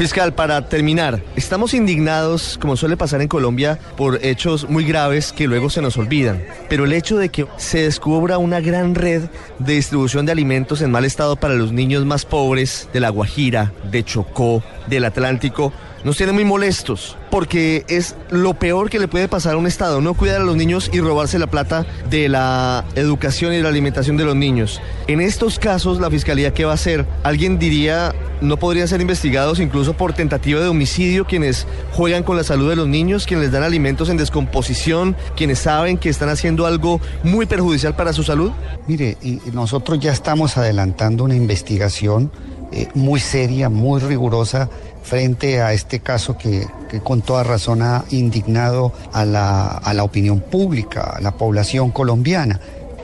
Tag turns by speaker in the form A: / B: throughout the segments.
A: Fiscal, para terminar, estamos indignados, como suele pasar en Colombia, por hechos muy graves que luego se nos olvidan. Pero el hecho de que se descubra una gran red de distribución de alimentos en mal estado para los niños más pobres de La Guajira, de Chocó, del Atlántico, nos tiene muy molestos, porque es lo peor que le puede pasar a un Estado, no cuidar a los niños y robarse la plata de la educación y de la alimentación de los niños. En estos casos, la Fiscalía, ¿qué va a hacer? Alguien diría, no podrían ser investigados incluso por tentativa de homicidio quienes juegan con la salud de los niños, quienes les dan alimentos en descomposición, quienes saben que están haciendo algo muy perjudicial para su salud?
B: Mire, y nosotros ya estamos adelantando una investigación eh, muy seria, muy rigurosa frente a este caso que, con toda razón ha indignado a la, a la opinión pública, a la población colombiana.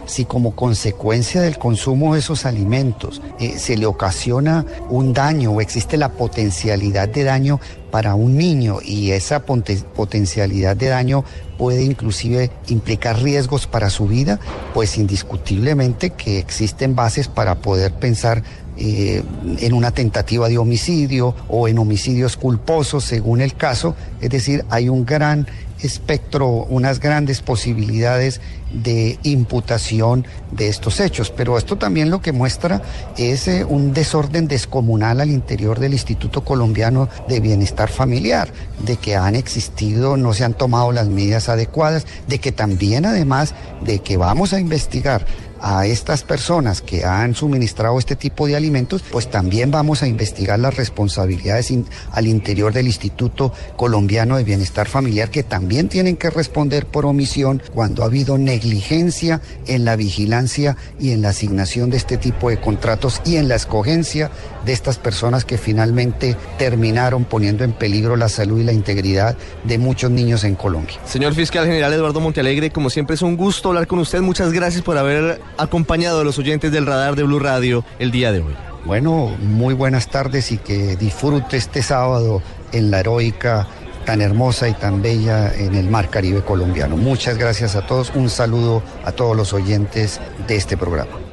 B: Si como consecuencia del consumo de esos alimentos eh, se le ocasiona un daño o existe la potencialidad de daño para un niño y esa potencialidad de daño puede inclusive implicar riesgos para su vida, pues indiscutiblemente que existen bases para poder pensar eh, en una tentativa de homicidio o en homicidios culposos según el caso. Es decir, hay un gran espectro, unas grandes posibilidades de imputación de estos hechos. Pero esto también lo que muestra es eh, un desorden descomunal al interior del Instituto Colombiano de Bienestar Familiar, de que han existido, no se han tomado las medidas adecuadas, de que también además de que vamos a investigar a estas personas que han suministrado este tipo de alimentos, pues también vamos a investigar las responsabilidades al interior del Instituto Colombiano de Bienestar Familiar, que también tienen que responder por omisión cuando ha habido negligencia en la vigilancia y en la asignación de este tipo de contratos y en la escogencia de estas personas que finalmente terminaron poniendo en peligro la salud y la integridad de muchos niños en Colombia.
A: Señor Fiscal General Eduardo Montealegre, como siempre es un gusto hablar con usted. Muchas gracias por haber acompañado a los oyentes del radar de Blue Radio el día de hoy.
B: Bueno, muy buenas tardes y que disfrute este sábado en la heroica tan hermosa y tan bella en el mar Caribe colombiano. Muchas gracias a todos, un saludo a todos los oyentes de este programa.